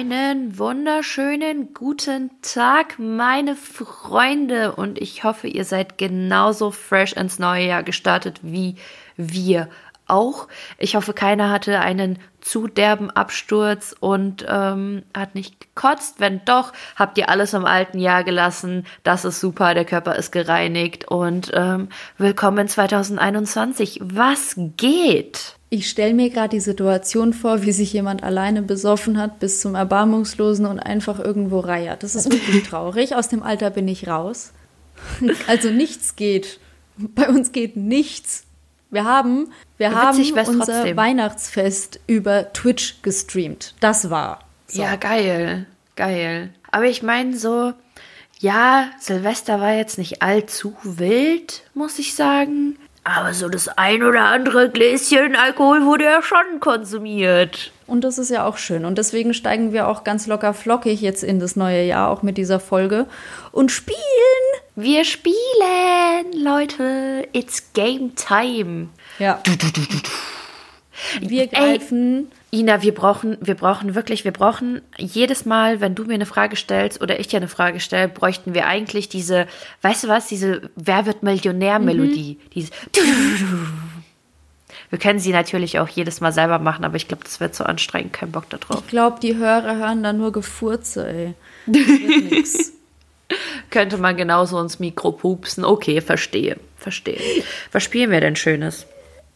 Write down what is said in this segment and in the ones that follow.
Einen wunderschönen guten Tag, meine Freunde. Und ich hoffe, ihr seid genauso fresh ins neue Jahr gestartet wie wir auch. Ich hoffe, keiner hatte einen zu derben Absturz und ähm, hat nicht gekotzt. Wenn doch, habt ihr alles im alten Jahr gelassen. Das ist super, der Körper ist gereinigt und ähm, willkommen 2021. Was geht? Ich stelle mir gerade die Situation vor, wie sich jemand alleine besoffen hat bis zum Erbarmungslosen und einfach irgendwo reiert. Das ist wirklich traurig. Aus dem Alter bin ich raus. Also nichts geht. Bei uns geht nichts. Wir haben, wir haben unser trotzdem. Weihnachtsfest über Twitch gestreamt. Das war. So. Ja, geil. Geil. Aber ich meine so, ja, Silvester war jetzt nicht allzu wild, muss ich sagen. Aber so das ein oder andere Gläschen Alkohol wurde ja schon konsumiert. Und das ist ja auch schön. Und deswegen steigen wir auch ganz locker flockig jetzt in das neue Jahr, auch mit dieser Folge. Und spielen! Wir spielen, Leute. It's game time. Ja. Wir greifen. Ina, wir brauchen, wir brauchen wirklich, wir brauchen jedes Mal, wenn du mir eine Frage stellst oder ich dir eine Frage stelle, bräuchten wir eigentlich diese, weißt du was, diese Wer wird Millionär-Melodie. Mhm. Diese. Wir können sie natürlich auch jedes Mal selber machen, aber ich glaube, das wird so anstrengend. Kein Bock darauf. Ich glaube, die Hörer hören da nur Gefurze, ey. Das wird nix. Könnte man genauso ins Mikro pupsen. Okay, verstehe, verstehe. Was spielen wir denn Schönes?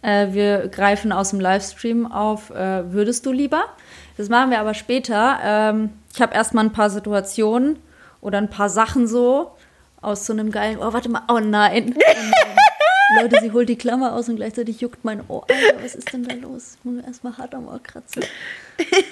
Äh, wir greifen aus dem Livestream auf äh, Würdest du lieber? Das machen wir aber später. Ähm, ich habe erstmal ein paar Situationen oder ein paar Sachen so aus so einem geilen. Oh, warte mal. Oh nein. Oh nein. Leute, sie holt die Klammer aus und gleichzeitig juckt mein Ohr. Alter, was ist denn da los? Ich muss erstmal hart am Ohr kratzen.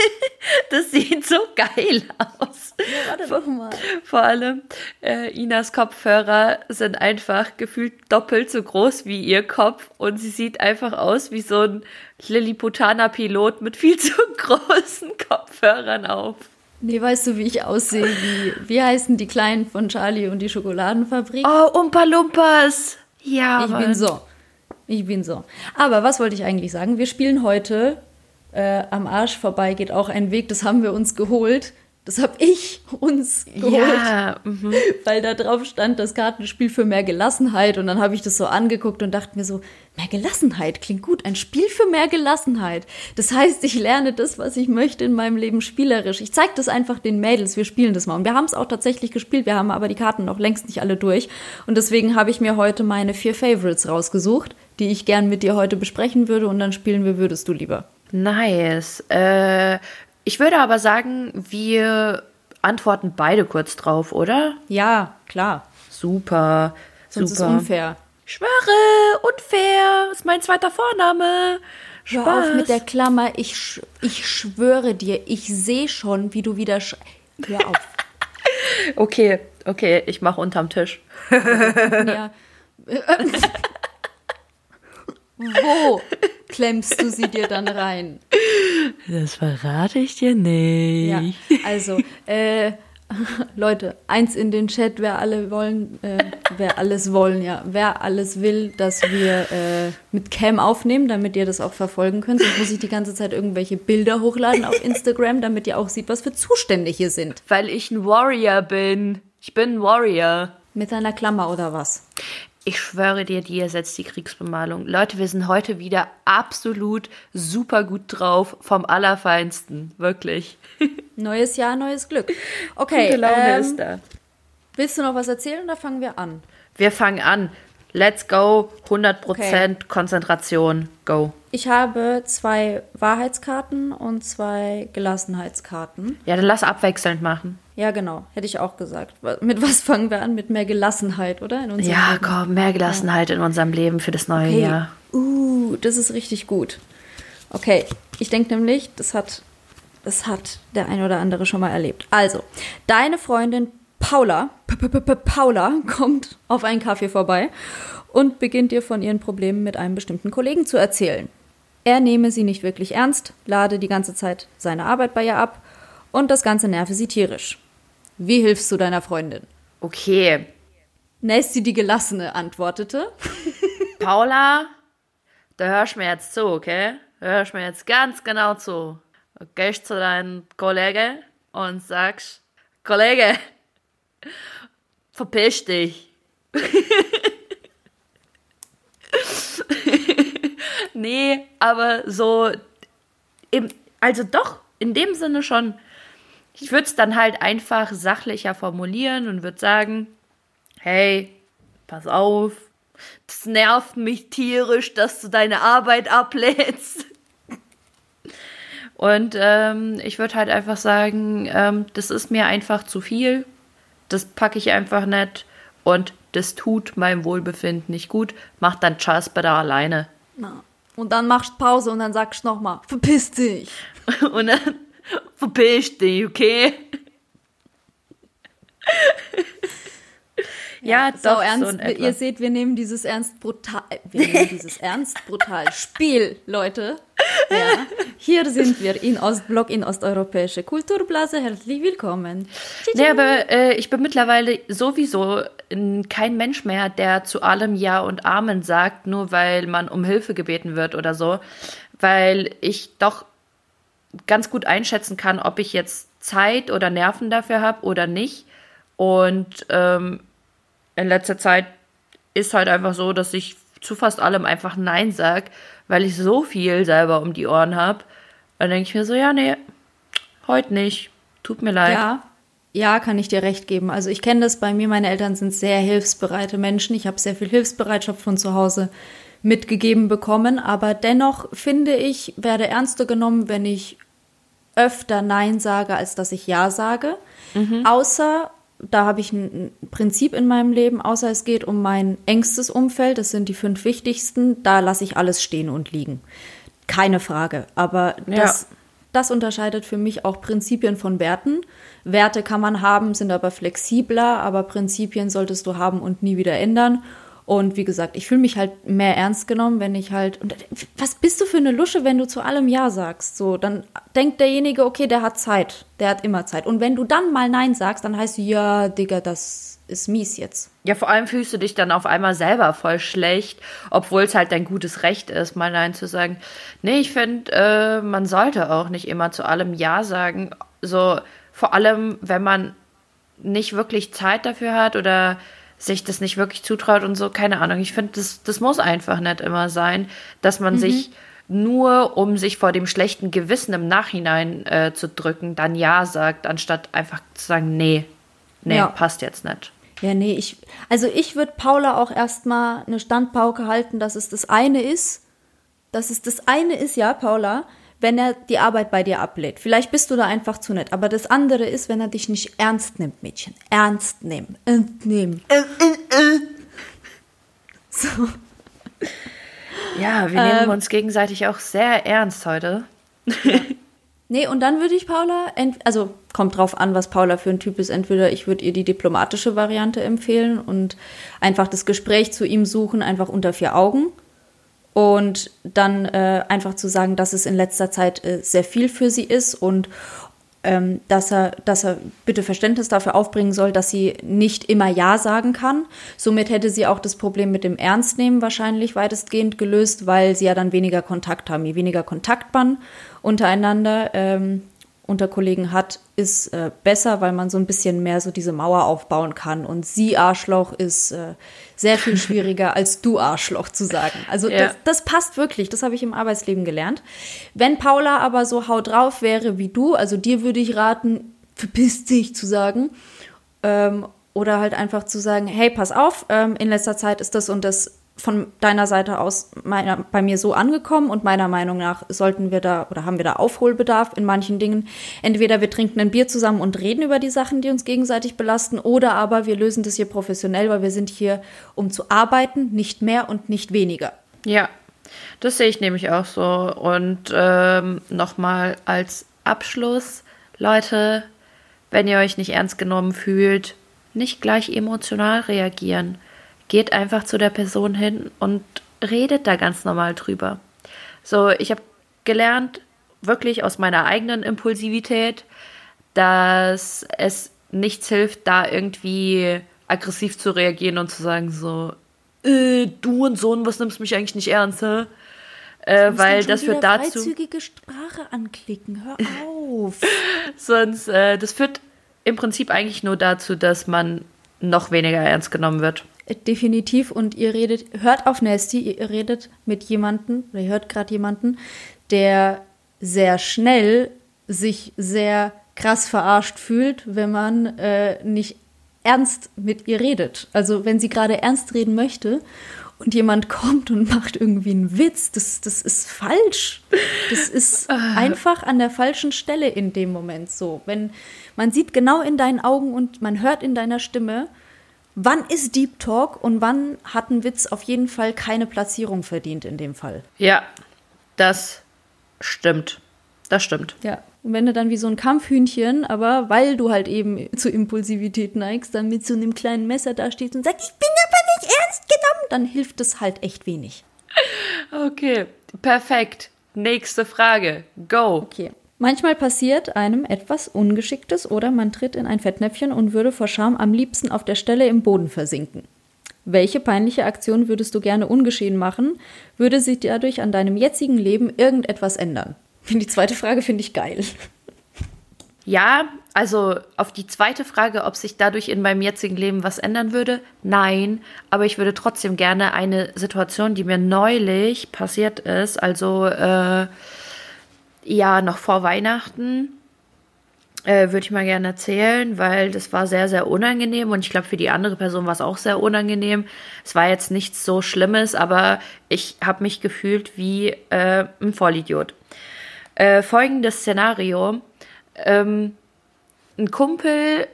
Das sieht so geil aus. Ja, warte doch mal. Vor allem, äh, Inas Kopfhörer sind einfach gefühlt doppelt so groß wie ihr Kopf und sie sieht einfach aus wie so ein Lilliputaner-Pilot mit viel zu großen Kopfhörern auf. Nee, weißt du, wie ich aussehe? Wie, wie heißen die Kleinen von Charlie und die Schokoladenfabrik? Oh, Umpa Lumpas! Ja, ich bin so. Ich bin so. Aber was wollte ich eigentlich sagen? Wir spielen heute äh, am Arsch vorbei geht auch ein Weg. Das haben wir uns geholt. Das habe ich uns geholt, ja, mhm. weil da drauf stand das Kartenspiel für mehr Gelassenheit. Und dann habe ich das so angeguckt und dachte mir so, mehr Gelassenheit klingt gut, ein Spiel für mehr Gelassenheit. Das heißt, ich lerne das, was ich möchte in meinem Leben spielerisch. Ich zeige das einfach den Mädels, wir spielen das mal. Und wir haben es auch tatsächlich gespielt, wir haben aber die Karten noch längst nicht alle durch. Und deswegen habe ich mir heute meine vier Favorites rausgesucht, die ich gern mit dir heute besprechen würde. Und dann spielen wir Würdest du lieber. Nice. Äh, ich würde aber sagen, wir antworten beide kurz drauf, oder? Ja, klar. Super. Sonst super. ist unfair. Schwöre, unfair. Ist mein zweiter Vorname. Spaß. Hör auf mit der Klammer. Ich, sch ich schwöre dir, ich sehe schon, wie du wieder. Sch Hör auf. okay, okay, ich mache unterm Tisch. ja. Wo klemmst du sie dir dann rein? Das verrate ich dir nicht. Ja, also, äh, Leute, eins in den Chat, wer alle wollen, äh, wer alles wollen, ja, wer alles will, dass wir äh, mit Cam aufnehmen, damit ihr das auch verfolgen könnt. Sonst muss ich die ganze Zeit irgendwelche Bilder hochladen auf Instagram, damit ihr auch seht, was für Zustände hier sind. Weil ich ein Warrior bin. Ich bin ein Warrior. Mit einer Klammer oder was? Ich schwöre dir, die ersetzt die Kriegsbemalung. Leute, wir sind heute wieder absolut super gut drauf, vom Allerfeinsten. Wirklich. Neues Jahr, neues Glück. Okay. Gute Laune ähm, ist da. Willst du noch was erzählen oder fangen wir an? Wir fangen an. Let's go. 100% okay. Konzentration. Go. Ich habe zwei Wahrheitskarten und zwei Gelassenheitskarten. Ja, dann lass abwechselnd machen. Ja, genau. Hätte ich auch gesagt. Mit was fangen wir an? Mit mehr Gelassenheit, oder? In ja, Leben. komm, mehr Gelassenheit ja. in unserem Leben für das neue okay. Jahr. Uh, das ist richtig gut. Okay, ich denke nämlich, das hat, das hat der ein oder andere schon mal erlebt. Also, deine Freundin Paula, P -P -P Paula kommt auf einen Kaffee vorbei und beginnt dir von ihren Problemen mit einem bestimmten Kollegen zu erzählen. Er nehme sie nicht wirklich ernst, lade die ganze Zeit seine Arbeit bei ihr ab und das Ganze nerve sie tierisch. Wie hilfst du deiner Freundin? Okay. Nasty die Gelassene antwortete. Paula, da hörst du mir jetzt zu, okay? Da hörst du mir jetzt ganz genau zu. gehst zu deinem Kollegen und sagst, Kollege, verpiss dich. nee, aber so, im, also doch, in dem Sinne schon. Ich würde es dann halt einfach sachlicher formulieren und würde sagen, hey, pass auf, das nervt mich tierisch, dass du deine Arbeit ablädst. Und ähm, ich würde halt einfach sagen, ähm, das ist mir einfach zu viel. Das packe ich einfach nicht. Und das tut meinem Wohlbefinden nicht gut. Mach dann Charles da alleine. Na. Und dann machst du Pause und dann sagst du nochmal, verpiss dich. und dann verpiss dich, okay? Ja, ja doch. So ernst, so ihr seht, wir nehmen dieses ernst brutal, wir nehmen dieses ernst brutal Spiel, Leute. Ja. Hier sind wir in Ostblock, in Osteuropäische Kulturblase. Herzlich willkommen. Nee, aber äh, ich bin mittlerweile sowieso kein Mensch mehr, der zu allem Ja und Amen sagt, nur weil man um Hilfe gebeten wird oder so. Weil ich doch ganz gut einschätzen kann, ob ich jetzt Zeit oder Nerven dafür habe oder nicht. Und ähm, in letzter Zeit ist halt einfach so, dass ich zu fast allem einfach Nein sag, weil ich so viel selber um die Ohren habe. Dann denke ich mir so, ja, nee, heute nicht. Tut mir leid. Ja, ja, kann ich dir recht geben. Also ich kenne das bei mir, meine Eltern sind sehr hilfsbereite Menschen. Ich habe sehr viel Hilfsbereitschaft von zu Hause mitgegeben bekommen, aber dennoch finde ich, werde ernster genommen, wenn ich öfter Nein sage, als dass ich Ja sage. Mhm. Außer da habe ich ein Prinzip in meinem Leben, außer es geht um mein engstes Umfeld, das sind die fünf wichtigsten, da lasse ich alles stehen und liegen. Keine Frage. Aber ja. das, das unterscheidet für mich auch Prinzipien von Werten. Werte kann man haben, sind aber flexibler, aber Prinzipien solltest du haben und nie wieder ändern. Und wie gesagt, ich fühle mich halt mehr ernst genommen, wenn ich halt. Und was bist du für eine Lusche, wenn du zu allem Ja sagst? So, dann denkt derjenige, okay, der hat Zeit. Der hat immer Zeit. Und wenn du dann mal Nein sagst, dann heißt du, ja, Digga, das ist mies jetzt. Ja, vor allem fühlst du dich dann auf einmal selber voll schlecht, obwohl es halt dein gutes Recht ist, mal Nein zu sagen. Nee, ich finde, äh, man sollte auch nicht immer zu allem Ja sagen. So, vor allem, wenn man nicht wirklich Zeit dafür hat oder sich das nicht wirklich zutraut und so, keine Ahnung. Ich finde, das, das muss einfach nicht immer sein, dass man mhm. sich nur, um sich vor dem schlechten Gewissen im Nachhinein äh, zu drücken, dann Ja sagt, anstatt einfach zu sagen, nee, nee, ja. passt jetzt nicht. Ja, nee, ich, also ich würde Paula auch erstmal eine Standpauke halten, dass es das eine ist, dass es das eine ist, ja, Paula, wenn er die Arbeit bei dir ablehnt. Vielleicht bist du da einfach zu nett. Aber das andere ist, wenn er dich nicht ernst nimmt, Mädchen. Ernst nehmen. Ernst nehmen. Äh, äh, äh. So. Ja, wir nehmen ähm, uns gegenseitig auch sehr ernst heute. Ja. Nee, und dann würde ich Paula, also kommt drauf an, was Paula für ein Typ ist. Entweder ich würde ihr die diplomatische Variante empfehlen und einfach das Gespräch zu ihm suchen, einfach unter vier Augen und dann äh, einfach zu sagen, dass es in letzter Zeit äh, sehr viel für sie ist und ähm, dass er, dass er bitte Verständnis dafür aufbringen soll, dass sie nicht immer Ja sagen kann. Somit hätte sie auch das Problem mit dem Ernstnehmen wahrscheinlich weitestgehend gelöst, weil sie ja dann weniger Kontakt haben. Je weniger Kontakt man untereinander ähm, unter Kollegen hat, ist äh, besser, weil man so ein bisschen mehr so diese Mauer aufbauen kann. Und sie Arschloch ist äh, sehr viel schwieriger als du Arschloch zu sagen. Also ja. das, das, passt wirklich, das habe ich im Arbeitsleben gelernt. Wenn Paula aber so haut drauf wäre wie du, also dir würde ich raten, verpiss dich zu sagen. Ähm, oder halt einfach zu sagen, hey, pass auf, ähm, in letzter Zeit ist das und das von deiner Seite aus meiner, bei mir so angekommen und meiner Meinung nach sollten wir da oder haben wir da Aufholbedarf in manchen Dingen. Entweder wir trinken ein Bier zusammen und reden über die Sachen, die uns gegenseitig belasten, oder aber wir lösen das hier professionell, weil wir sind hier, um zu arbeiten, nicht mehr und nicht weniger. Ja, das sehe ich nämlich auch so. Und ähm, nochmal als Abschluss, Leute, wenn ihr euch nicht ernst genommen fühlt, nicht gleich emotional reagieren geht einfach zu der Person hin und redet da ganz normal drüber. So, ich habe gelernt, wirklich aus meiner eigenen Impulsivität, dass es nichts hilft, da irgendwie aggressiv zu reagieren und zu sagen so, äh, du und Sohn, was nimmst du mich eigentlich nicht ernst, hä? Äh, weil das führt dazu. Freizügige Sprache anklicken, hör auf. Sonst, äh, das führt im Prinzip eigentlich nur dazu, dass man noch weniger ernst genommen wird. Definitiv. Und ihr redet, hört auf Nasty, ihr redet mit jemandem, oder ihr hört gerade jemanden, der sehr schnell sich sehr krass verarscht fühlt, wenn man äh, nicht ernst mit ihr redet. Also wenn sie gerade ernst reden möchte und jemand kommt und macht irgendwie einen Witz, das, das ist falsch. Das ist ah. einfach an der falschen Stelle in dem Moment so. Wenn man sieht genau in deinen Augen und man hört in deiner Stimme, wann ist Deep Talk und wann hat ein Witz auf jeden Fall keine Platzierung verdient in dem Fall. Ja, das stimmt. Das stimmt. Ja. Und wenn du dann wie so ein Kampfhühnchen, aber weil du halt eben zu Impulsivität neigst, dann mit so einem kleinen Messer da stehst und sagst, ich bin aber nicht ernst genommen, dann hilft es halt echt wenig. Okay, perfekt. Nächste Frage. Go. Okay. Manchmal passiert einem etwas Ungeschicktes oder man tritt in ein Fettnäpfchen und würde vor Scham am liebsten auf der Stelle im Boden versinken. Welche peinliche Aktion würdest du gerne ungeschehen machen? Würde sich dadurch an deinem jetzigen Leben irgendetwas ändern? Die zweite Frage finde ich geil. Ja, also auf die zweite Frage, ob sich dadurch in meinem jetzigen Leben was ändern würde, nein. Aber ich würde trotzdem gerne eine Situation, die mir neulich passiert ist, also äh, ja, noch vor Weihnachten, äh, würde ich mal gerne erzählen, weil das war sehr, sehr unangenehm und ich glaube, für die andere Person war es auch sehr unangenehm. Es war jetzt nichts so Schlimmes, aber ich habe mich gefühlt wie äh, ein Vollidiot. Äh, folgendes Szenario. Ähm, ein Kumpel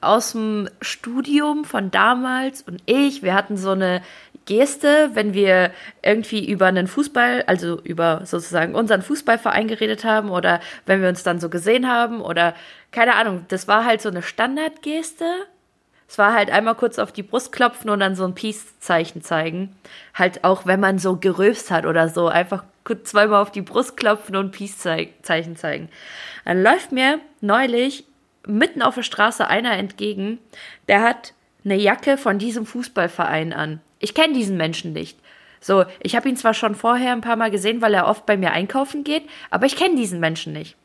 aus dem Studium von damals und ich, wir hatten so eine Geste, wenn wir irgendwie über einen Fußball, also über sozusagen unseren Fußballverein geredet haben oder wenn wir uns dann so gesehen haben oder keine Ahnung, das war halt so eine Standardgeste. Es war halt einmal kurz auf die Brust klopfen und dann so ein Peace-Zeichen zeigen. Halt auch, wenn man so gerülpst hat oder so, einfach kurz zweimal auf die Brust klopfen und Peace-Zeichen zeigen. Dann läuft mir neulich mitten auf der Straße einer entgegen, der hat eine Jacke von diesem Fußballverein an. Ich kenne diesen Menschen nicht. So, ich habe ihn zwar schon vorher ein paar Mal gesehen, weil er oft bei mir einkaufen geht, aber ich kenne diesen Menschen nicht.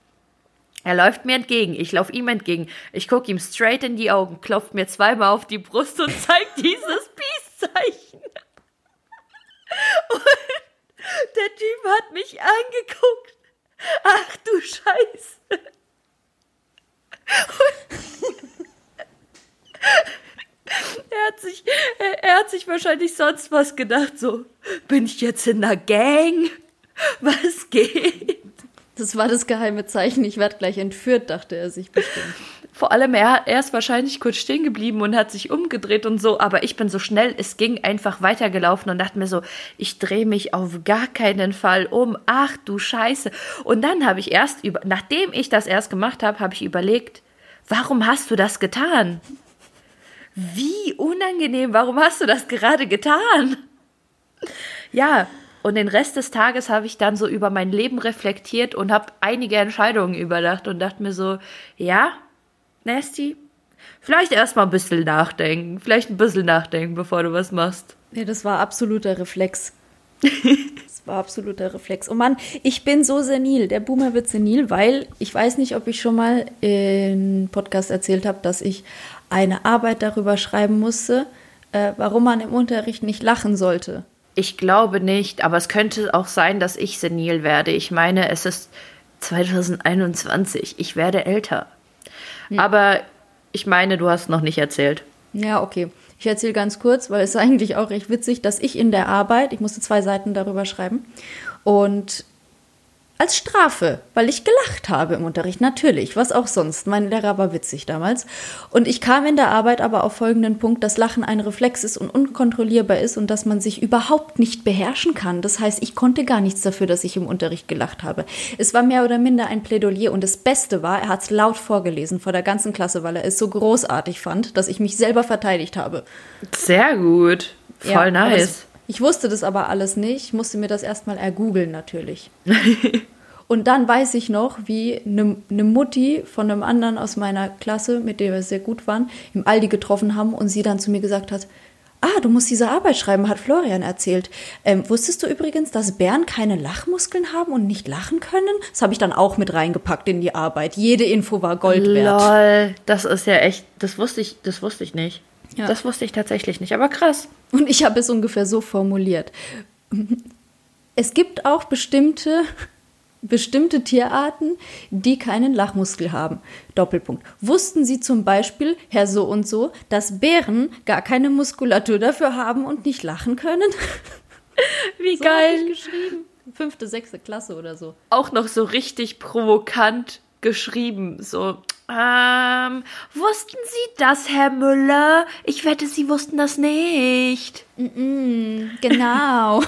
Er läuft mir entgegen, ich laufe ihm entgegen. Ich gucke ihm straight in die Augen, klopft mir zweimal auf die Brust und zeigt dieses Peace-Zeichen. Und der Typ hat mich angeguckt. Ach du Scheiße. er hat sich, er hat sich wahrscheinlich sonst was gedacht, so, bin ich jetzt in der Gang? Was geht? Das war das geheime Zeichen, ich werde gleich entführt, dachte er sich bestimmt. Vor allem, er, er ist wahrscheinlich kurz stehen geblieben und hat sich umgedreht und so, aber ich bin so schnell, es ging einfach weitergelaufen und dachte mir so, ich drehe mich auf gar keinen Fall um. Ach du Scheiße. Und dann habe ich erst über, nachdem ich das erst gemacht habe, habe ich überlegt, warum hast du das getan? Wie unangenehm, warum hast du das gerade getan? Ja, und den Rest des Tages habe ich dann so über mein Leben reflektiert und habe einige Entscheidungen überdacht und dachte mir so, ja, Nasty, vielleicht erstmal ein bisschen nachdenken. Vielleicht ein bisschen nachdenken, bevor du was machst. Ja, das war absoluter Reflex. das war absoluter Reflex. Oh Mann, ich bin so senil. Der Boomer wird senil, weil ich weiß nicht, ob ich schon mal im Podcast erzählt habe, dass ich eine Arbeit darüber schreiben musste, äh, warum man im Unterricht nicht lachen sollte. Ich glaube nicht, aber es könnte auch sein, dass ich senil werde. Ich meine, es ist 2021. Ich werde älter. Hm. Aber ich meine, du hast noch nicht erzählt. Ja, okay. Ich erzähle ganz kurz, weil es ist eigentlich auch recht witzig, dass ich in der Arbeit, ich musste zwei Seiten darüber schreiben, und als Strafe, weil ich gelacht habe im Unterricht. Natürlich, was auch sonst. Mein Lehrer war witzig damals. Und ich kam in der Arbeit aber auf folgenden Punkt, dass Lachen ein Reflex ist und unkontrollierbar ist und dass man sich überhaupt nicht beherrschen kann. Das heißt, ich konnte gar nichts dafür, dass ich im Unterricht gelacht habe. Es war mehr oder minder ein Plädoyer und das Beste war, er hat es laut vorgelesen vor der ganzen Klasse, weil er es so großartig fand, dass ich mich selber verteidigt habe. Sehr gut. Voll ja, nice. Ich wusste das aber alles nicht. Ich musste mir das erstmal ergoogeln natürlich. und dann weiß ich noch, wie eine ne Mutti von einem anderen aus meiner Klasse, mit dem wir sehr gut waren, im Aldi getroffen haben und sie dann zu mir gesagt hat, Ah, du musst diese Arbeit schreiben, hat Florian erzählt. Ähm, wusstest du übrigens, dass Bären keine Lachmuskeln haben und nicht lachen können? Das habe ich dann auch mit reingepackt in die Arbeit. Jede Info war Gold wert. Lol, das ist ja echt, das wusste ich, das wusste ich nicht. Ja. Das wusste ich tatsächlich nicht, aber krass. Und ich habe es ungefähr so formuliert. Es gibt auch bestimmte bestimmte Tierarten, die keinen Lachmuskel haben. Doppelpunkt. Wussten Sie zum Beispiel, Herr so und so, dass Bären gar keine Muskulatur dafür haben und nicht lachen können? Wie so geil. geschrieben. Fünfte, sechste Klasse oder so. Auch noch so richtig provokant geschrieben. So, ähm, wussten Sie das, Herr Müller? Ich wette, Sie wussten das nicht. Mm -mm, genau.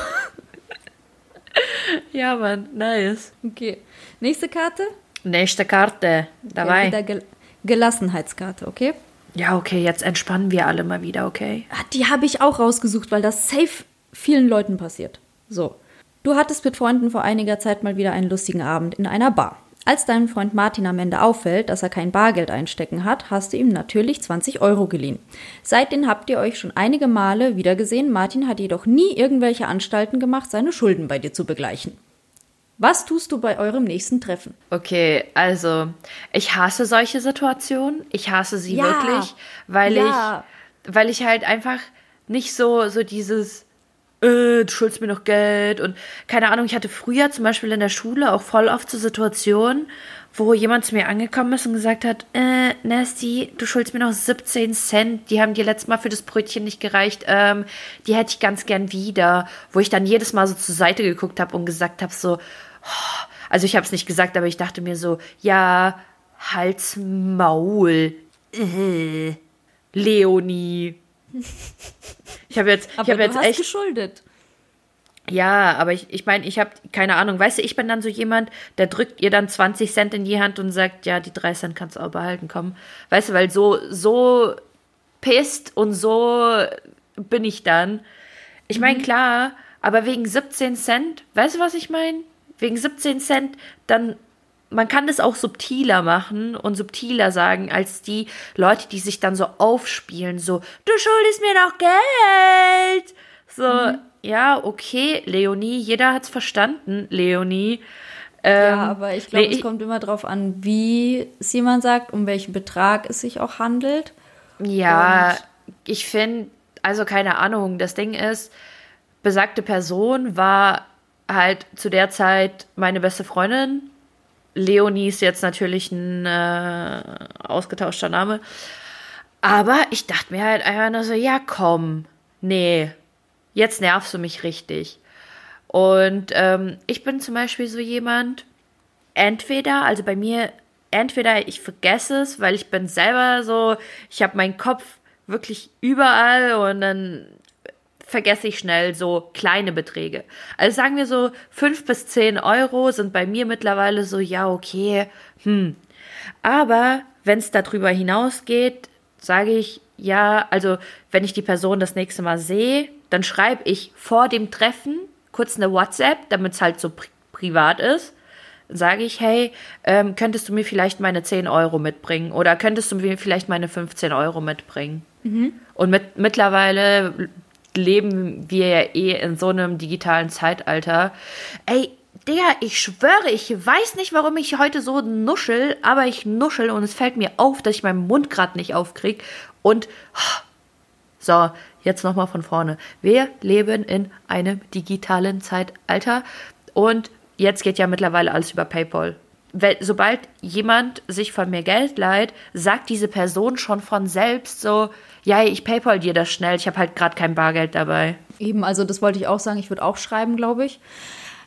ja, Mann, nice. Okay. Nächste Karte? Nächste Karte. Dabei. Okay, Gel Gelassenheitskarte, okay? Ja, okay, jetzt entspannen wir alle mal wieder, okay? Ah, die habe ich auch rausgesucht, weil das safe vielen Leuten passiert. So. Du hattest mit Freunden vor einiger Zeit mal wieder einen lustigen Abend in einer Bar. Als deinem Freund Martin am Ende auffällt, dass er kein Bargeld einstecken hat, hast du ihm natürlich 20 Euro geliehen. Seitdem habt ihr euch schon einige Male wiedergesehen. Martin hat jedoch nie irgendwelche Anstalten gemacht, seine Schulden bei dir zu begleichen. Was tust du bei eurem nächsten Treffen? Okay, also ich hasse solche Situationen. Ich hasse sie ja, wirklich, weil ja. ich, weil ich halt einfach nicht so so dieses äh, du schuldest mir noch Geld und keine Ahnung, ich hatte früher zum Beispiel in der Schule auch voll oft so Situationen, wo jemand zu mir angekommen ist und gesagt hat, äh, Nasty, du schuldest mir noch 17 Cent, die haben dir letztes Mal für das Brötchen nicht gereicht, ähm, die hätte ich ganz gern wieder, wo ich dann jedes Mal so zur Seite geguckt habe und gesagt habe so, oh, also ich habe es nicht gesagt, aber ich dachte mir so, ja, Hals Maul, äh, Leonie, ich habe jetzt, aber ich habe jetzt hast echt geschuldet. Ja, aber ich, ich meine, ich habe keine Ahnung. Weißt du, ich bin dann so jemand, der drückt ihr dann 20 Cent in die Hand und sagt, ja, die 3 Cent kannst du auch behalten, komm. Weißt du, weil so, so pisst und so bin ich dann. Ich meine, mhm. klar, aber wegen 17 Cent, weißt du, was ich meine? Wegen 17 Cent, dann man kann das auch subtiler machen und subtiler sagen als die Leute, die sich dann so aufspielen, so, du schuldest mir doch Geld. So, mhm. ja, okay, Leonie, jeder hat's verstanden, Leonie. Ähm, ja, aber ich glaube, es kommt immer darauf an, wie es jemand sagt, um welchen Betrag es sich auch handelt. Ja, und ich finde, also keine Ahnung, das Ding ist, besagte Person war halt zu der Zeit meine beste Freundin Leonie ist jetzt natürlich ein äh, ausgetauschter Name. Aber ich dachte mir halt einfach nur so, ja komm, nee, jetzt nervst du mich richtig. Und ähm, ich bin zum Beispiel so jemand, entweder, also bei mir, entweder ich vergesse es, weil ich bin selber so, ich habe meinen Kopf wirklich überall und dann vergesse ich schnell so kleine Beträge. Also sagen wir so, fünf bis zehn Euro sind bei mir mittlerweile so, ja, okay, hm. Aber wenn es darüber hinausgeht, sage ich, ja, also wenn ich die Person das nächste Mal sehe, dann schreibe ich vor dem Treffen kurz eine WhatsApp, damit es halt so pri privat ist. Sage ich, hey, ähm, könntest du mir vielleicht meine 10 Euro mitbringen oder könntest du mir vielleicht meine 15 Euro mitbringen? Mhm. Und mit, mittlerweile leben wir ja eh in so einem digitalen Zeitalter. Ey, Digga, ich schwöre, ich weiß nicht, warum ich heute so nuschel, aber ich nuschel und es fällt mir auf, dass ich meinen Mund gerade nicht aufkrieg. Und so, jetzt nochmal von vorne. Wir leben in einem digitalen Zeitalter und jetzt geht ja mittlerweile alles über PayPal. Sobald jemand sich von mir Geld leiht, sagt diese Person schon von selbst so, ja, ich PayPal dir das schnell, ich habe halt gerade kein Bargeld dabei. Eben, also das wollte ich auch sagen, ich würde auch schreiben, glaube ich.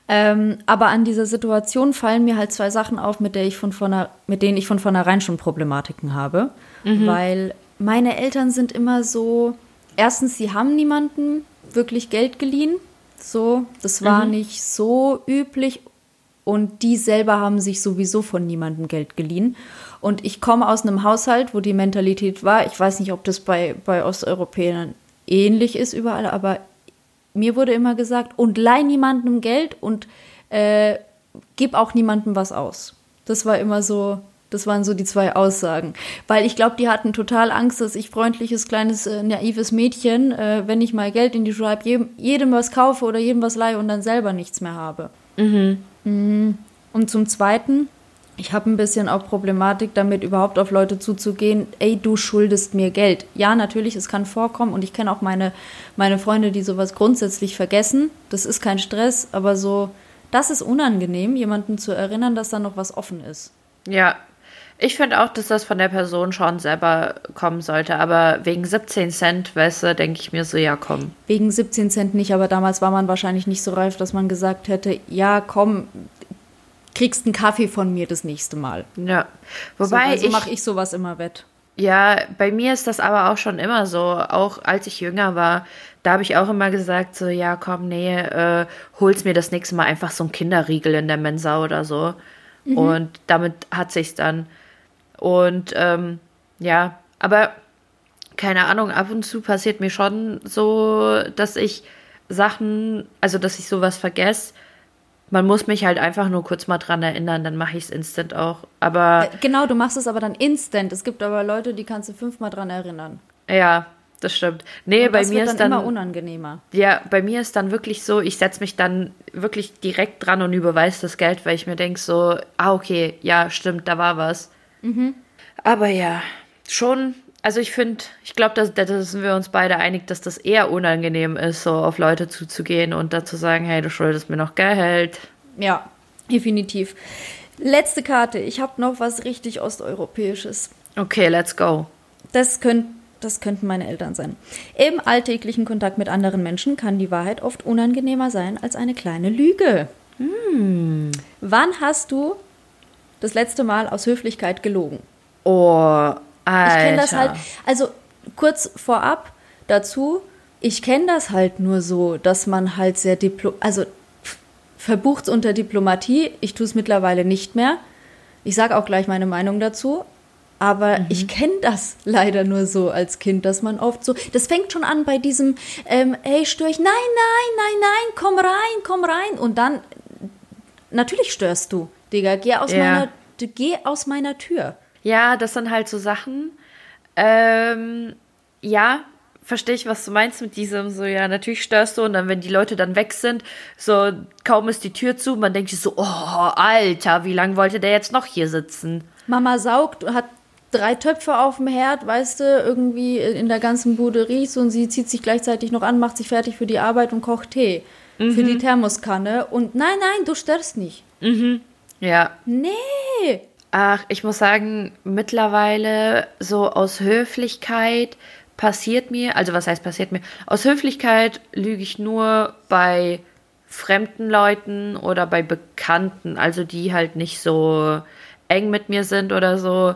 Ähm, aber an dieser Situation fallen mir halt zwei Sachen auf, mit, der ich von vorne, mit denen ich von vornherein schon Problematiken habe. Mhm. Weil meine Eltern sind immer so, erstens, sie haben niemanden wirklich Geld geliehen. So, das war mhm. nicht so üblich. Und die selber haben sich sowieso von niemandem Geld geliehen. Und ich komme aus einem Haushalt, wo die Mentalität war, ich weiß nicht, ob das bei, bei Osteuropäern ähnlich ist überall, aber mir wurde immer gesagt, und leih niemandem Geld und äh, gib auch niemandem was aus. Das war immer so Das waren so die zwei Aussagen. Weil ich glaube, die hatten total Angst, dass ich freundliches, kleines, äh, naives Mädchen, äh, wenn ich mal Geld in die Schuhe habe, jedem, jedem was kaufe oder jedem was leihe und dann selber nichts mehr habe. Mhm. Mhm. Und zum Zweiten, ich habe ein bisschen auch Problematik damit, überhaupt auf Leute zuzugehen, ey, du schuldest mir Geld. Ja, natürlich, es kann vorkommen und ich kenne auch meine, meine Freunde, die sowas grundsätzlich vergessen. Das ist kein Stress, aber so, das ist unangenehm, jemanden zu erinnern, dass da noch was offen ist. Ja, ich finde auch, dass das von der Person schon selber kommen sollte, aber wegen 17 Cent, weißt du, denke ich mir so, ja, komm. Wegen 17 Cent nicht, aber damals war man wahrscheinlich nicht so reif, dass man gesagt hätte, ja, komm, kriegst einen Kaffee von mir das nächste Mal. Ja, wobei so, so mache ich sowas immer wett. Ja, bei mir ist das aber auch schon immer so. Auch als ich jünger war, da habe ich auch immer gesagt, so, ja, komm, nee, äh, hol's mir das nächste Mal einfach so ein Kinderriegel in der Mensa oder so. Mhm. Und damit hat sich's dann. Und ähm, ja, aber keine Ahnung, ab und zu passiert mir schon so, dass ich Sachen, also dass ich sowas vergesse. Man muss mich halt einfach nur kurz mal dran erinnern, dann mache ich es instant auch. Aber genau, du machst es aber dann instant. Es gibt aber Leute, die kannst du fünfmal dran erinnern. Ja, das stimmt. Nee, und bei mir ist dann immer unangenehmer. Ja, bei mir ist dann wirklich so, ich setze mich dann wirklich direkt dran und überweise das Geld, weil ich mir denke so, ah okay, ja, stimmt, da war was. Mhm. Aber ja, schon, also ich finde, ich glaube, da, da sind wir uns beide einig, dass das eher unangenehm ist, so auf Leute zuzugehen und dazu sagen, hey, du schuldest mir noch Geld. Ja, definitiv. Letzte Karte. Ich habe noch was richtig Osteuropäisches. Okay, let's go. Das, könnt, das könnten meine Eltern sein. Im alltäglichen Kontakt mit anderen Menschen kann die Wahrheit oft unangenehmer sein als eine kleine Lüge. Hm. Wann hast du das letzte Mal aus Höflichkeit gelogen? Oh, Alter. Ich kenne das halt, also kurz vorab dazu, ich kenne das halt nur so, dass man halt sehr diplo, also verbucht unter Diplomatie. Ich tue es mittlerweile nicht mehr. Ich sage auch gleich meine Meinung dazu. Aber mhm. ich kenne das leider nur so als Kind, dass man oft so. Das fängt schon an bei diesem, ähm, hey, störe ich? Nein, nein, nein, nein, komm rein, komm rein. Und dann, natürlich störst du, Digga. Geh aus, ja. meiner, geh aus meiner Tür. Ja, das sind halt so Sachen. Ähm, ja, verstehe ich, was du meinst mit diesem, so, ja, natürlich störst du und dann, wenn die Leute dann weg sind, so, kaum ist die Tür zu, man denkt sich so, oh, Alter, wie lange wollte der jetzt noch hier sitzen? Mama saugt, hat drei Töpfe auf dem Herd, weißt du, irgendwie in der ganzen Bude riecht und sie zieht sich gleichzeitig noch an, macht sich fertig für die Arbeit und kocht Tee mhm. für die Thermoskanne und nein, nein, du störst nicht. Mhm. Ja. Nee. Ach, ich muss sagen, mittlerweile so aus Höflichkeit passiert mir, also was heißt passiert mir? Aus Höflichkeit lüge ich nur bei fremden Leuten oder bei Bekannten, also die halt nicht so eng mit mir sind oder so.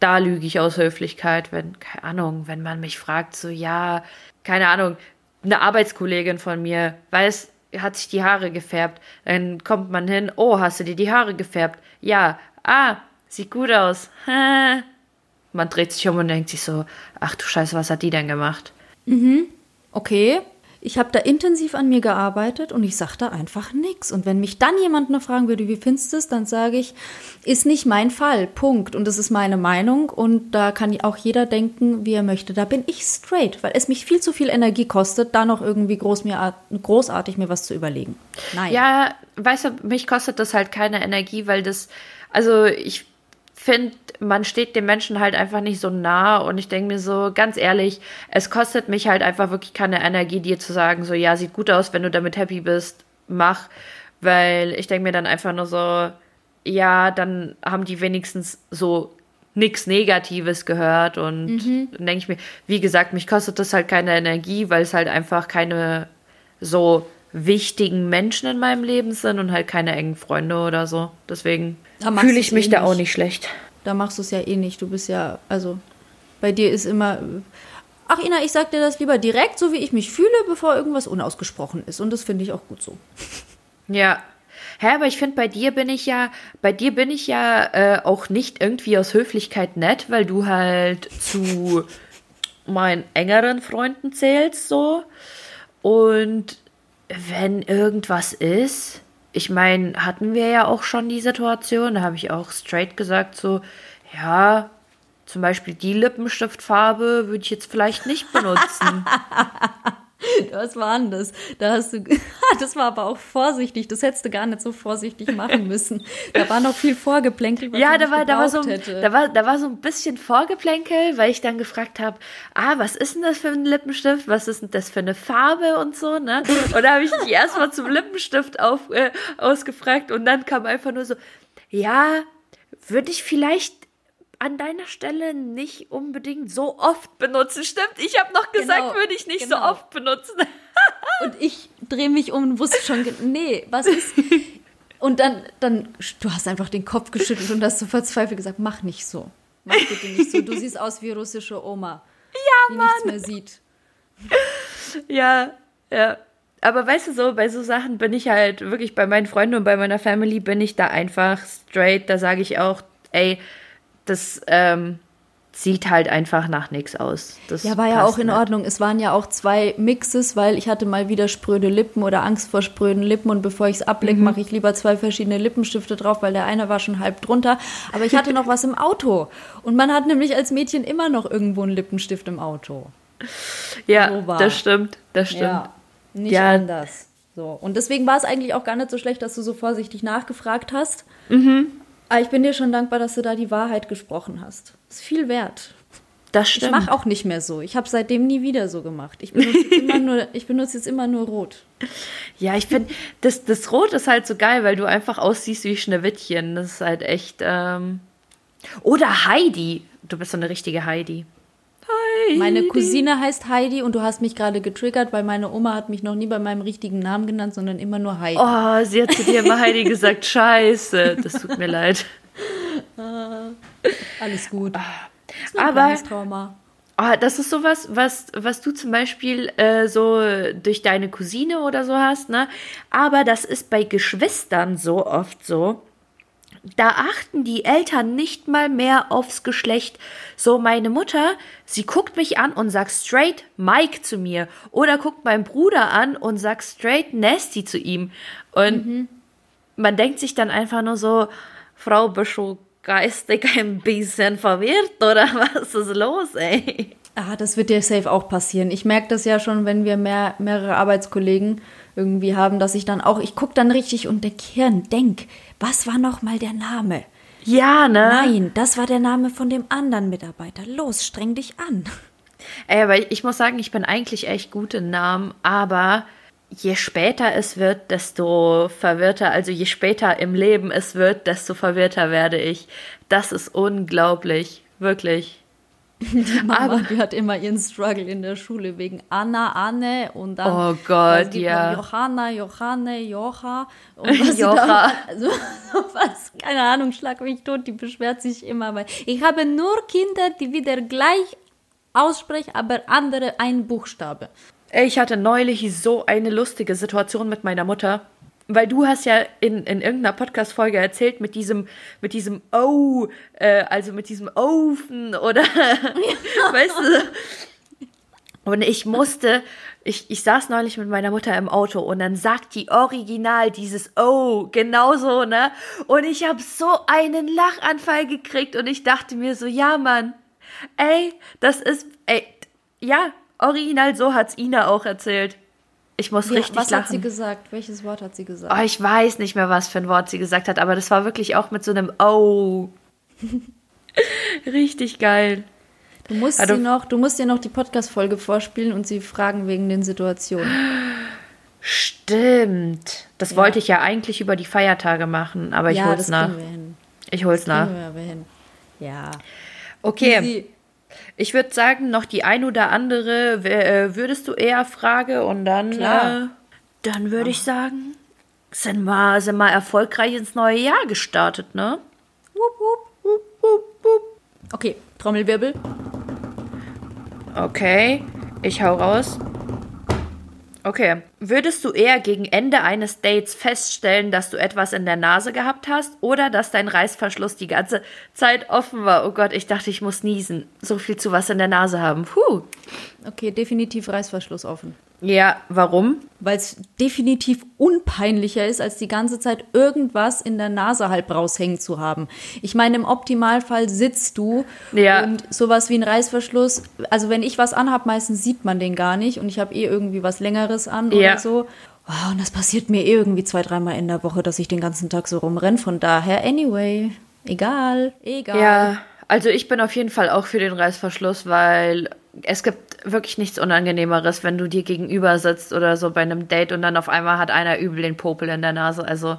Da lüge ich aus Höflichkeit, wenn, keine Ahnung, wenn man mich fragt, so, ja, keine Ahnung, eine Arbeitskollegin von mir weiß, hat sich die Haare gefärbt. Dann kommt man hin, oh, hast du dir die Haare gefärbt? Ja, ah, Sieht gut aus. Man dreht sich um und denkt sich so, ach du Scheiße, was hat die denn gemacht? Mhm. Okay. Ich habe da intensiv an mir gearbeitet und ich sage da einfach nichts. Und wenn mich dann jemand noch fragen würde, wie findest du es, dann sage ich, ist nicht mein Fall. Punkt. Und das ist meine Meinung. Und da kann auch jeder denken, wie er möchte. Da bin ich straight, weil es mich viel zu viel Energie kostet, da noch irgendwie groß mir, großartig mir was zu überlegen. Nein. Ja, weißt du, mich kostet das halt keine Energie, weil das, also ich finde, man steht dem Menschen halt einfach nicht so nah und ich denke mir so, ganz ehrlich, es kostet mich halt einfach wirklich keine Energie, dir zu sagen, so, ja, sieht gut aus, wenn du damit happy bist, mach, weil ich denke mir dann einfach nur so, ja, dann haben die wenigstens so nichts Negatives gehört und mhm. dann denke ich mir, wie gesagt, mich kostet das halt keine Energie, weil es halt einfach keine so wichtigen Menschen in meinem Leben sind und halt keine engen Freunde oder so. Deswegen fühle ich mich eh da nicht. auch nicht schlecht. Da machst du es ja eh nicht. Du bist ja, also bei dir ist immer. Ach, Ina, ich sag dir das lieber direkt, so wie ich mich fühle, bevor irgendwas unausgesprochen ist. Und das finde ich auch gut so. Ja. Hä, aber ich finde, bei dir bin ich ja, bei dir bin ich ja äh, auch nicht irgendwie aus Höflichkeit nett, weil du halt zu meinen engeren Freunden zählst, so. Und wenn irgendwas ist, ich meine, hatten wir ja auch schon die Situation, da habe ich auch straight gesagt so, ja, zum Beispiel die Lippenstiftfarbe würde ich jetzt vielleicht nicht benutzen. Was war denn das? Da hast du, das war aber auch vorsichtig. Das hättest du gar nicht so vorsichtig machen müssen. Da war noch viel Vorgeplänkel. ja, da war, da war so, da war, da war so ein bisschen Vorgeplänkel, weil ich dann gefragt habe, ah, was ist denn das für ein Lippenstift? Was ist denn das für eine Farbe und so, ne? Und da habe ich dich erstmal zum Lippenstift auf, äh, ausgefragt und dann kam einfach nur so, ja, würde ich vielleicht an deiner Stelle nicht unbedingt so oft benutzen. Stimmt, ich habe noch gesagt, genau, würde ich nicht genau. so oft benutzen. und ich drehe mich um und wusste schon, nee, was ist. Und dann, dann, du hast einfach den Kopf geschüttelt und hast so verzweifelt gesagt, mach nicht so. Mach bitte nicht so. Du siehst aus wie russische Oma, ja, die Mann. nichts mehr sieht. Ja, ja. Aber weißt du so, bei so Sachen bin ich halt wirklich bei meinen Freunden und bei meiner Family bin ich da einfach straight. Da sage ich auch, ey, das ähm, sieht halt einfach nach nichts aus. Das ja, war ja auch in nicht. Ordnung. Es waren ja auch zwei Mixes, weil ich hatte mal wieder spröde Lippen oder Angst vor spröden Lippen und bevor ich es ablecke, mhm. mache ich lieber zwei verschiedene Lippenstifte drauf, weil der eine war schon halb drunter. Aber ich hatte noch was im Auto und man hat nämlich als Mädchen immer noch irgendwo einen Lippenstift im Auto. Ja, so das stimmt, das stimmt. Ja, nicht ja. anders. So. Und deswegen war es eigentlich auch gar nicht so schlecht, dass du so vorsichtig nachgefragt hast. Mhm. Aber ich bin dir schon dankbar, dass du da die Wahrheit gesprochen hast. Ist viel wert. Das stimmt. Ich mache auch nicht mehr so. Ich habe seitdem nie wieder so gemacht. Ich benutze, jetzt immer nur, ich benutze jetzt immer nur Rot. Ja, ich finde, das, das Rot ist halt so geil, weil du einfach aussiehst wie Schneewittchen. Das ist halt echt. Ähm Oder Heidi. Du bist so eine richtige Heidi. Heidi. Meine Cousine heißt Heidi und du hast mich gerade getriggert, weil meine Oma hat mich noch nie bei meinem richtigen Namen genannt, sondern immer nur Heidi. Oh, sie hat zu dir immer Heidi gesagt. Scheiße, das tut mir leid. Alles gut. Das Aber Trauma. Oh, das ist sowas, was, was du zum Beispiel äh, so durch deine Cousine oder so hast, ne? Aber das ist bei Geschwistern so oft so da achten die Eltern nicht mal mehr aufs Geschlecht. So meine Mutter, sie guckt mich an und sagt straight Mike zu mir oder guckt meinen Bruder an und sagt straight Nasty zu ihm. Und mhm. man denkt sich dann einfach nur so, Frau, du geistig ein bisschen verwirrt oder was ist los, ey? Ah, das wird dir safe auch passieren. Ich merke das ja schon, wenn wir mehr, mehrere Arbeitskollegen irgendwie haben, dass ich dann auch, ich gucke dann richtig und denke, Hirn, denk, was war nochmal der Name? Ja, ne? Nein, das war der Name von dem anderen Mitarbeiter. Los, streng dich an. Ey, aber ich muss sagen, ich bin eigentlich echt gut in Namen, aber je später es wird, desto verwirrter, also je später im Leben es wird, desto verwirrter werde ich. Das ist unglaublich, wirklich. Die Mama, aber, die hat immer ihren Struggle in der Schule wegen Anna, Anne und dann oh Gott, ja. Johanna, Johanne, Jocha und was Jocha. also was, keine Ahnung, schlag mich tot, die beschwert sich immer, weil ich habe nur Kinder, die wieder gleich aussprechen, aber andere ein Buchstabe. Ich hatte neulich so eine lustige Situation mit meiner Mutter weil du hast ja in, in irgendeiner Podcast-Folge erzählt mit diesem, mit diesem Oh, äh, also mit diesem Ofen oder, ja. weißt du? Und ich musste, ich, ich saß neulich mit meiner Mutter im Auto und dann sagt die Original dieses Oh genauso, ne? Und ich habe so einen Lachanfall gekriegt und ich dachte mir so, ja, Mann, ey, das ist, ey, ja, original so hat's Ina auch erzählt. Ich muss ja, richtig was lachen. Was hat sie gesagt? Welches Wort hat sie gesagt? Oh, ich weiß nicht mehr, was für ein Wort sie gesagt hat, aber das war wirklich auch mit so einem Oh. richtig geil. Du musst, also, sie noch, du musst dir noch die Podcast-Folge vorspielen und sie fragen wegen den Situationen. Stimmt. Das ja. wollte ich ja eigentlich über die Feiertage machen, aber ich ja, hol's nach. Ich hol's das nach. Wir hin. Ja. Okay. Easy. Ich würde sagen, noch die ein oder andere äh, würdest du eher frage und dann, äh, dann würde ich sagen, sind wir, sind wir erfolgreich ins neue Jahr gestartet, ne? Wupp, wupp, wupp, wupp. Okay, Trommelwirbel. Okay, ich hau raus. Okay, Würdest du eher gegen Ende eines Dates feststellen, dass du etwas in der Nase gehabt hast oder dass dein Reißverschluss die ganze Zeit offen war? Oh Gott, ich dachte, ich muss niesen. So viel zu was in der Nase haben. Puh. Okay, definitiv Reißverschluss offen. Ja, warum? Weil es definitiv unpeinlicher ist, als die ganze Zeit irgendwas in der Nase halb raushängen zu haben. Ich meine, im Optimalfall sitzt du ja. und sowas wie ein Reißverschluss, also wenn ich was anhab, meistens sieht man den gar nicht und ich habe eh irgendwie was Längeres an ja. Oder so. Oh, und das passiert mir eh irgendwie zwei, dreimal in der Woche, dass ich den ganzen Tag so rumrenne. Von daher, anyway, egal, egal. Ja, also ich bin auf jeden Fall auch für den Reißverschluss, weil es gibt wirklich nichts Unangenehmeres, wenn du dir gegenüber sitzt oder so bei einem Date und dann auf einmal hat einer übel den Popel in der Nase. Also.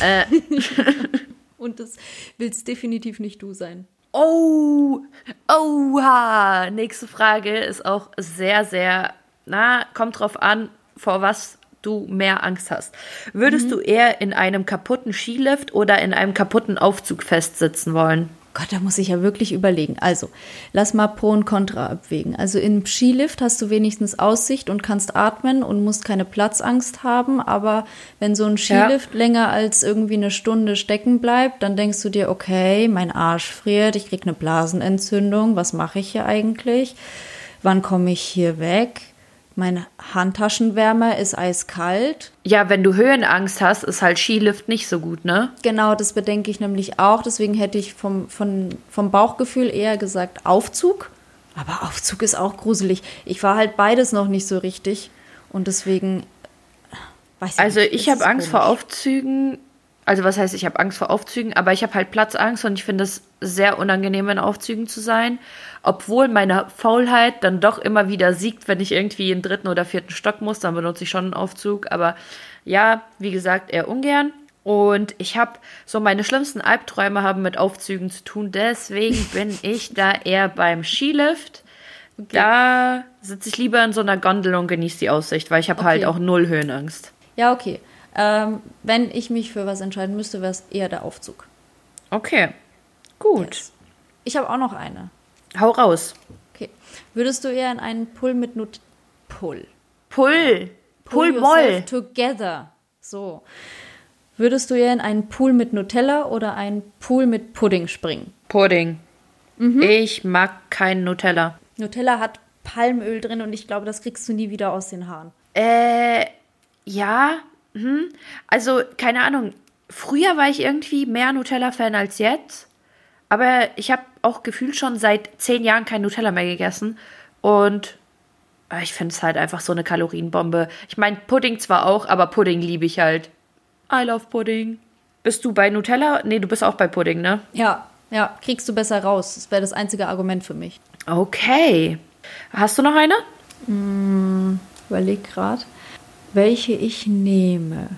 Äh. und das willst definitiv nicht du sein. Oh, oha. Nächste Frage ist auch sehr, sehr, na, kommt drauf an, vor was du mehr Angst hast. Würdest mhm. du eher in einem kaputten Skilift oder in einem kaputten Aufzug festsitzen wollen? Gott, da muss ich ja wirklich überlegen. Also, lass mal Pro und Contra abwägen. Also im Skilift hast du wenigstens Aussicht und kannst atmen und musst keine Platzangst haben. Aber wenn so ein Skilift ja. länger als irgendwie eine Stunde stecken bleibt, dann denkst du dir, okay, mein Arsch friert, ich krieg eine Blasenentzündung, was mache ich hier eigentlich? Wann komme ich hier weg? Mein Handtaschenwärmer ist eiskalt. Ja, wenn du Höhenangst hast, ist halt Skilift nicht so gut, ne? Genau, das bedenke ich nämlich auch. Deswegen hätte ich vom, vom, vom Bauchgefühl eher gesagt Aufzug. Aber Aufzug ist auch gruselig. Ich war halt beides noch nicht so richtig. Und deswegen weiß ich Also nicht, ich habe Angst komisch. vor Aufzügen. Also was heißt, ich habe Angst vor Aufzügen, aber ich habe halt Platzangst und ich finde es sehr unangenehm, in Aufzügen zu sein obwohl meine Faulheit dann doch immer wieder siegt, wenn ich irgendwie im dritten oder vierten Stock muss, dann benutze ich schon einen Aufzug. Aber ja, wie gesagt, eher ungern. Und ich habe so meine schlimmsten Albträume haben mit Aufzügen zu tun. Deswegen bin ich da eher beim Skilift. Okay. Da sitze ich lieber in so einer Gondel und genieße die Aussicht, weil ich habe halt okay. halt auch null Höhenangst. Ja, okay. Ähm, wenn ich mich für was entscheiden müsste, wäre es eher der Aufzug. Okay, gut. Yes. Ich habe auch noch eine. Hau raus. Okay. Würdest du eher in einen Pull mit Nut Pull? Pull. Pull, Pull Moll. Together. So. Würdest du eher in einen Pool mit Nutella oder einen Pool mit Pudding springen? Pudding. Mhm. Ich mag keinen Nutella. Nutella hat Palmöl drin und ich glaube, das kriegst du nie wieder aus den Haaren. Äh, ja. Hm. Also, keine Ahnung. Früher war ich irgendwie mehr Nutella-Fan als jetzt. Aber ich habe auch gefühlt schon seit zehn Jahren kein Nutella mehr gegessen. Und äh, ich finde es halt einfach so eine Kalorienbombe. Ich meine, Pudding zwar auch, aber Pudding liebe ich halt. I love Pudding. Bist du bei Nutella? Nee, du bist auch bei Pudding, ne? Ja, ja, kriegst du besser raus. Das wäre das einzige Argument für mich. Okay. Hast du noch eine? Hm, überleg gerade, welche ich nehme.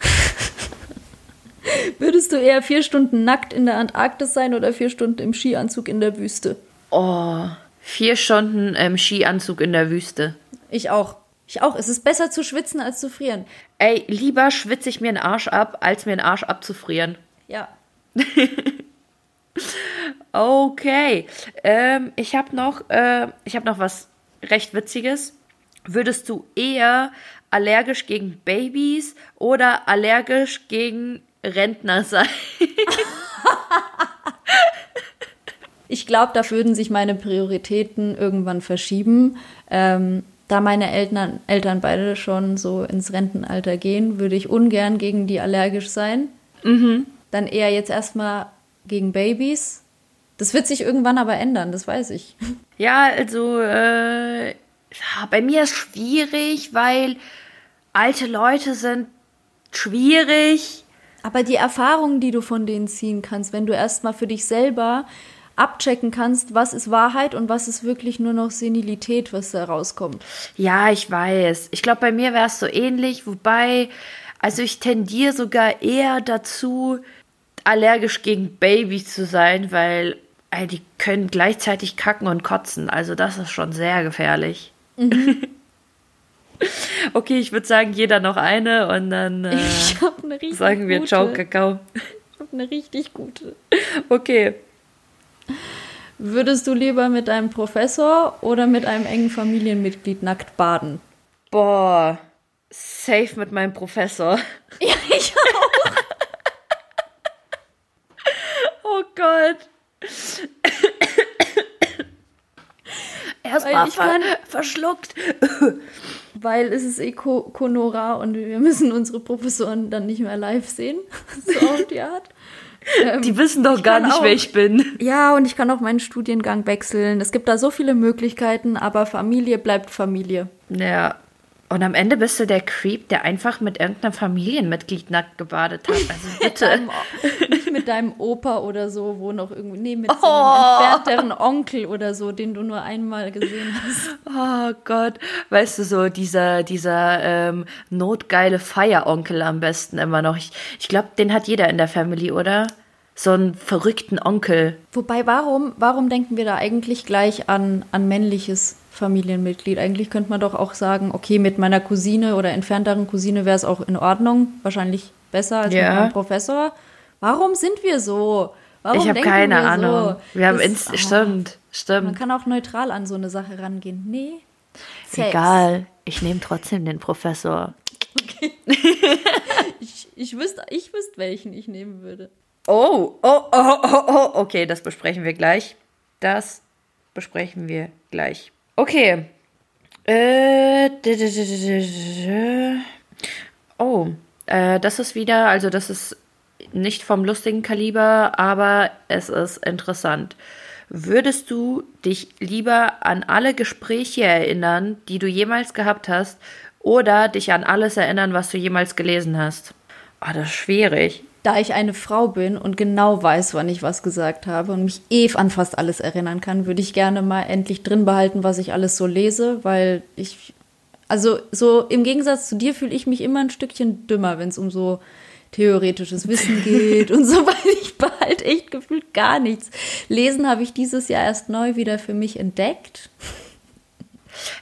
Würdest du eher vier Stunden nackt in der Antarktis sein oder vier Stunden im Skianzug in der Wüste? Oh, vier Stunden im Skianzug in der Wüste. Ich auch. Ich auch. Es ist besser zu schwitzen als zu frieren. Ey, lieber schwitze ich mir einen Arsch ab, als mir einen Arsch abzufrieren. Ja. okay. Ähm, ich habe noch, äh, ich habe noch was recht Witziges. Würdest du eher allergisch gegen Babys oder allergisch gegen Rentner sein. ich glaube, da würden sich meine Prioritäten irgendwann verschieben. Ähm, da meine Eltern, Eltern beide schon so ins Rentenalter gehen, würde ich ungern gegen die allergisch sein. Mhm. Dann eher jetzt erstmal gegen Babys. Das wird sich irgendwann aber ändern, das weiß ich. Ja, also äh, bei mir ist schwierig, weil alte Leute sind schwierig. Aber die Erfahrungen, die du von denen ziehen kannst, wenn du erstmal für dich selber abchecken kannst, was ist Wahrheit und was ist wirklich nur noch Senilität, was da rauskommt. Ja, ich weiß. Ich glaube, bei mir wäre es so ähnlich, wobei, also ich tendiere sogar eher dazu, allergisch gegen Babys zu sein, weil ey, die können gleichzeitig kacken und kotzen. Also das ist schon sehr gefährlich. Mhm. Okay, ich würde sagen, jeder noch eine und dann äh, sagen wir gute. Ciao, Kakao. Ich habe eine richtig gute. Okay. Würdest du lieber mit einem Professor oder mit einem engen Familienmitglied nackt baden? Boah. Safe mit meinem Professor. Ja, ich auch. oh Gott. Erstmal ver verschluckt. Weil es ist eh Konora und wir müssen unsere Professoren dann nicht mehr live sehen. so auf die Art. Ähm, die wissen doch gar nicht, auch, wer ich bin. Ja, und ich kann auch meinen Studiengang wechseln. Es gibt da so viele Möglichkeiten, aber Familie bleibt Familie. Ja, und am Ende bist du der Creep, der einfach mit irgendeinem Familienmitglied nackt gebadet hat. Also bitte. nicht mit deinem Opa oder so, wo noch irgendwie. Nee, mit oh. so einem entfernteren Onkel oder so, den du nur einmal gesehen hast. Oh Gott. Weißt du, so dieser, dieser ähm, notgeile Feieronkel am besten immer noch. Ich, ich glaube, den hat jeder in der Family, oder? so einen verrückten Onkel. Wobei, warum, warum denken wir da eigentlich gleich an, an männliches Familienmitglied. Eigentlich könnte man doch auch sagen, okay, mit meiner Cousine oder entfernteren Cousine wäre es auch in Ordnung, wahrscheinlich besser als ja. mit meinem Professor. Warum sind wir so? Warum ich habe keine wir Ahnung. So? Wir haben oh, stimmt, stimmt. Man kann auch neutral an so eine Sache rangehen. Nee. Sex. Egal, ich nehme trotzdem den Professor. Okay. ich, ich, wüsste, ich wüsste, welchen ich nehmen würde. Oh, oh, oh, oh, oh, okay, das besprechen wir gleich. Das besprechen wir gleich. Okay. Äh, oh, äh, das ist wieder, also das ist nicht vom lustigen Kaliber, aber es ist interessant. Würdest du dich lieber an alle Gespräche erinnern, die du jemals gehabt hast, oder dich an alles erinnern, was du jemals gelesen hast? Oh, das ist schwierig da ich eine Frau bin und genau weiß, wann ich was gesagt habe und mich eh an fast alles erinnern kann, würde ich gerne mal endlich drin behalten, was ich alles so lese, weil ich, also so im Gegensatz zu dir fühle ich mich immer ein Stückchen dümmer, wenn es um so theoretisches Wissen geht und so, weil ich behalte echt gefühlt gar nichts. Lesen habe ich dieses Jahr erst neu wieder für mich entdeckt.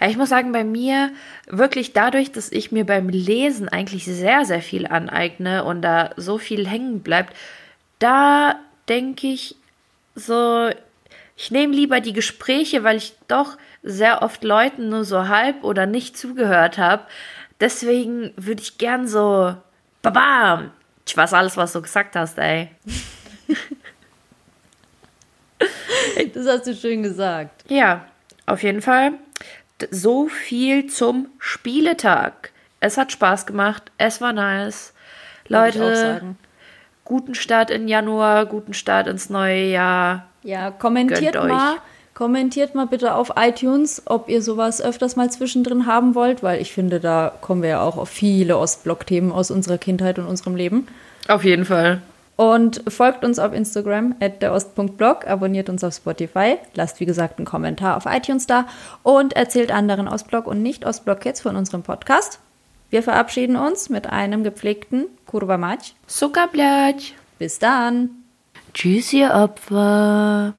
Ja, ich muss sagen, bei mir wirklich dadurch, dass ich mir beim Lesen eigentlich sehr, sehr viel aneigne und da so viel hängen bleibt, da denke ich so, ich nehme lieber die Gespräche, weil ich doch sehr oft Leuten nur so halb oder nicht zugehört habe. Deswegen würde ich gern so, baba, ich weiß alles, was du gesagt hast, ey. Das hast du schön gesagt. Ja, auf jeden Fall so viel zum Spieletag. Es hat Spaß gemacht, es war nice. Leute, guten Start in Januar, guten Start ins neue Jahr. Ja, kommentiert mal. Kommentiert mal bitte auf iTunes, ob ihr sowas öfters mal zwischendrin haben wollt, weil ich finde, da kommen wir ja auch auf viele Ostblock-Themen aus unserer Kindheit und unserem Leben. Auf jeden Fall. Und folgt uns auf Instagram at derost.blog, abonniert uns auf Spotify, lasst wie gesagt einen Kommentar auf iTunes da und erzählt anderen Ostblog und nicht Ostblog-Kids von unserem Podcast. Wir verabschieden uns mit einem gepflegten Kurva Mać. Bis dann. Tschüss, ihr Opfer.